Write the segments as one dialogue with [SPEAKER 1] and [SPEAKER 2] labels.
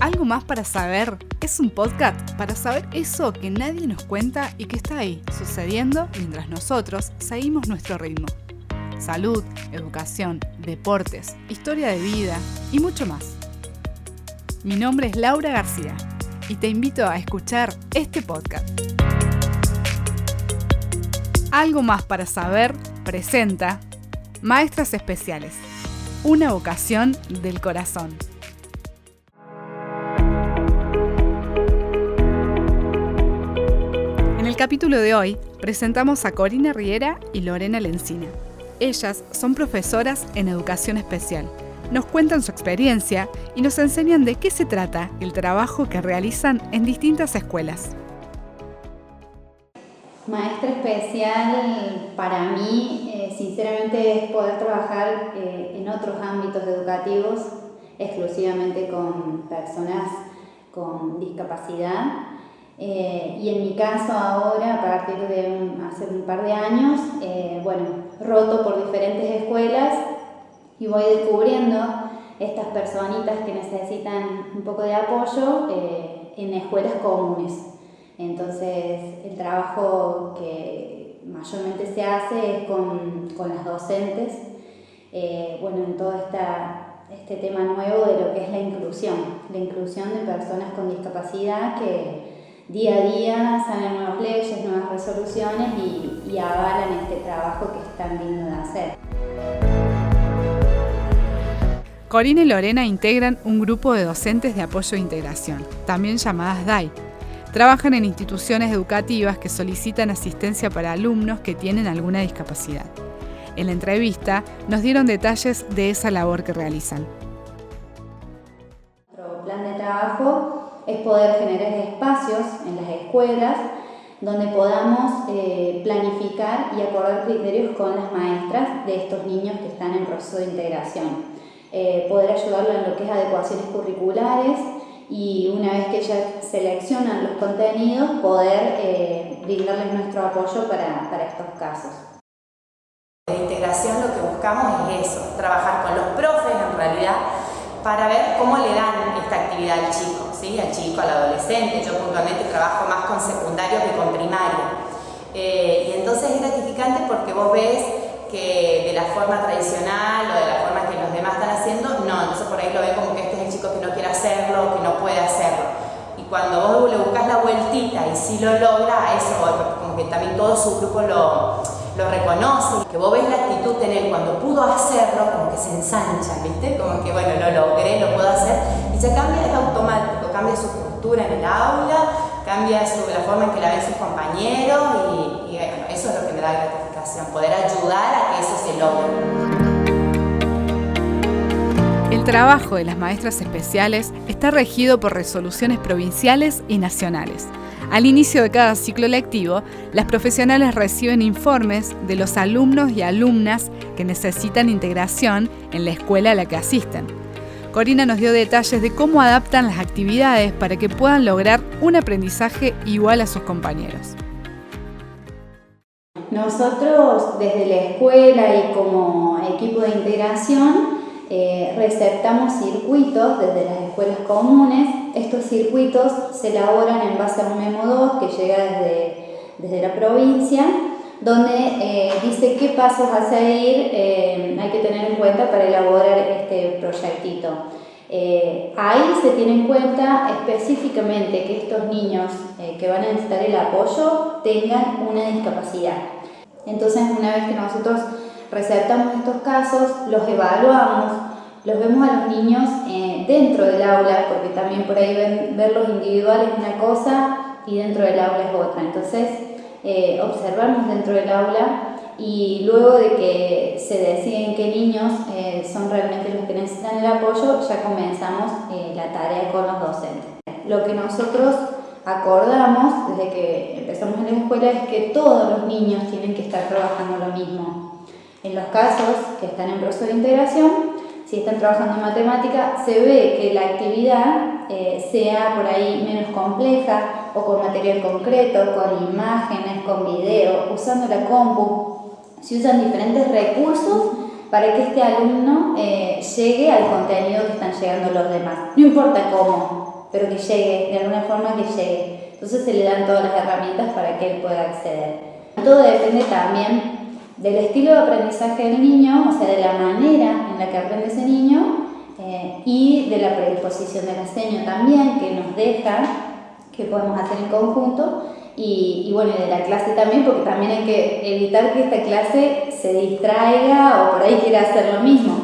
[SPEAKER 1] Algo más para saber es un podcast para saber eso que nadie nos cuenta y que está ahí, sucediendo mientras nosotros seguimos nuestro ritmo. Salud, educación, deportes, historia de vida y mucho más. Mi nombre es Laura García y te invito a escuchar este podcast. Algo más para saber presenta Maestras Especiales, una vocación del corazón. Capítulo de hoy presentamos a Corina Riera y Lorena Lencina. Ellas son profesoras en educación especial. Nos cuentan su experiencia y nos enseñan de qué se trata el trabajo que realizan en distintas escuelas.
[SPEAKER 2] Maestra especial para mí, eh, sinceramente, es poder trabajar eh, en otros ámbitos educativos, exclusivamente con personas con discapacidad. Eh, y en mi caso ahora, a partir de hace un par de años, bueno, roto por diferentes escuelas y voy descubriendo estas personitas que necesitan un poco de apoyo en escuelas comunes. Entonces, el trabajo que mayormente se hace es con, las docentes, eh, bueno, en todo este tema nuevo de lo que es la inclusión, la inclusión de personas con discapacidad que día a día salen nuevas leyes, nuevas resoluciones y, avalan este trabajo que están viendo de hacer.
[SPEAKER 1] Corina y Lorena integran un grupo de docentes de apoyo e integración, también llamadas DAI Trabajan en instituciones educativas que solicitan asistencia para alumnos que tienen alguna discapacidad. En la entrevista nos dieron detalles de esa labor que realizan.
[SPEAKER 2] Es poder generar espacios en las escuelas donde podamos eh, planificar y acordar criterios con las maestras de estos niños que están en proceso de integración. Eh, poder ayudarlos en lo que es adecuaciones curriculares, y una vez que ya seleccionan los contenidos, poder eh, brindarles nuestro apoyo para, para estos casos.
[SPEAKER 3] De integración lo que buscamos es eso, trabajar con los profes en realidad para ver cómo le dan esta actividad al chico, ¿sí? al chico, al adolescente. Yo puntualmente trabajo más con secundario que con primario. Eh, y entonces es gratificante porque vos ves que de la forma tradicional o de la forma que los demás están haciendo, no, entonces por ahí lo ven como que este es el chico que no quiere hacerlo, que no puede hacerlo. Y cuando vos le buscas la vueltita y si lo logra, eso como que también todo su grupo lo, lo reconoce, que vos ves la actitud en él cuando pudo hacerlo, como que se ensancha, ¿viste? Como que bueno, lo logré, lo puedo hacer, y ya cambia, es automático, cambia su postura en el aula, cambia su, la forma en que la ven sus compañeros, y, bueno, eso es lo que me da gratificación, poder ayudar a que eso se logre.
[SPEAKER 1] El trabajo de las maestras especiales está regido por resoluciones provinciales y nacionales. Al inicio de cada ciclo lectivo, las profesionales reciben informes de los alumnos y alumnas que necesitan integración en la escuela a la que asisten. Corina nos dio detalles de cómo adaptan las actividades para que puedan lograr un aprendizaje igual a sus compañeros.
[SPEAKER 2] Nosotros desde la escuela y como equipo de integración eh, receptamos circuitos desde las escuelas comunes. Estos circuitos se elaboran en base a un memo 2 que llega desde, desde la provincia, donde eh, dice qué pasos a seguir eh, hay que tener en cuenta para elaborar este proyectito. ahí se tiene en cuenta específicamente que estos niños que van a necesitar el apoyo tengan una discapacidad. Entonces, una vez que nosotros receptamos estos casos, los evaluamos, los vemos a los niños eh, dentro del aula, porque también por ahí ven, verlos individuales es una cosa y dentro del aula es otra. Entonces, eh, observamos dentro del aula y luego de que se deciden qué niños eh, son realmente los que necesitan el apoyo, ya comenzamos la tarea con los docentes. Lo que nosotros acordamos desde que empezamos en la escuela es que todos los niños tienen que estar trabajando lo mismo. En los casos que están en proceso de integración, si están trabajando en matemática, se ve que la actividad eh, sea por ahí menos compleja o con material concreto, con imágenes, con video, usando la compu. Si usan diferentes recursos, para que este alumno eh, llegue al contenido que están llegando los demás. No importa cómo, pero que llegue, de alguna forma que llegue. Entonces se le dan todas las herramientas para que él pueda acceder. Todo depende también del estilo de aprendizaje del niño, o sea, de la manera en la que aprende ese niño eh, y de la predisposición del enseño también, que nos deja, que podemos hacer en conjunto, y, y, bueno, de la clase también, porque también hay que evitar que esta clase se distraiga o por ahí quiera hacer lo mismo.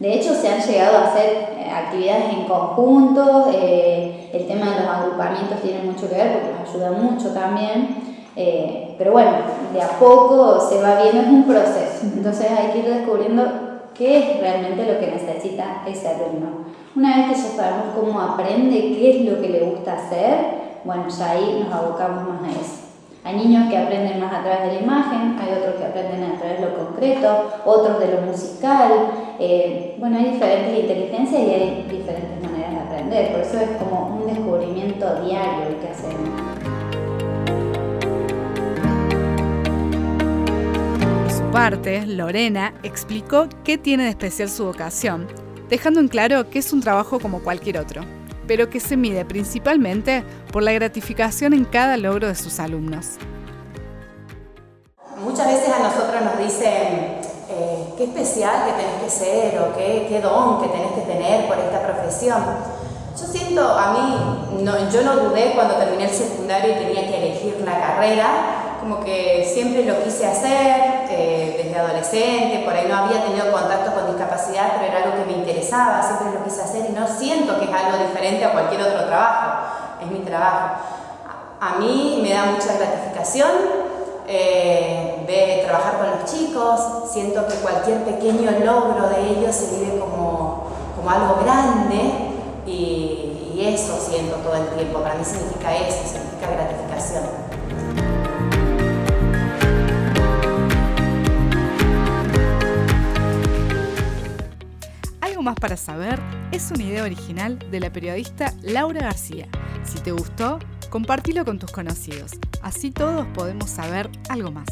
[SPEAKER 2] De hecho, se han llegado a hacer eh, actividades en conjunto, eh, el tema de los agrupamientos tiene mucho que ver porque nos ayuda mucho también. Eh, pero bueno, de a poco se va viendo, es un proceso. Entonces hay que ir descubriendo qué es realmente lo que necesita ese alumno. Una vez que ya sabemos cómo aprende, qué es lo que le gusta hacer, bueno, ya ahí nos abocamos más a eso. Hay niños que aprenden más a través de la imagen, hay otros que aprenden a través de lo concreto, otros de lo musical. Eh, bueno, hay diferentes inteligencias y hay diferentes maneras de aprender, por eso es como un descubrimiento diario el que hacemos.
[SPEAKER 1] Parte, Lorena explicó qué tiene de especial su vocación, dejando en claro que es un trabajo como cualquier otro, pero que se mide principalmente por la gratificación en cada logro de sus alumnos.
[SPEAKER 3] Muchas veces a nosotros nos dicen eh, qué especial que tenés que ser o qué, don que tenés que tener por esta profesión. Yo siento, a mí, no, yo no dudé cuando terminé el secundario y tenía que elegir la carrera, como que siempre lo quise hacer eh, desde adolescente, por ahí no había tenido contacto con discapacidad, pero era algo que me interesaba, siempre lo quise hacer y no siento que es algo diferente a cualquier otro trabajo, es mi trabajo. A mí me da mucha gratificación eh, de trabajar con los chicos, siento que cualquier pequeño logro de ellos se vive como, como algo grande y, y eso siento todo el tiempo, para mí significa eso, significa gratificación.
[SPEAKER 1] Más para saber es una idea original de la periodista Laura García. Si te gustó, compártelo con tus conocidos. Así todos podemos saber algo más.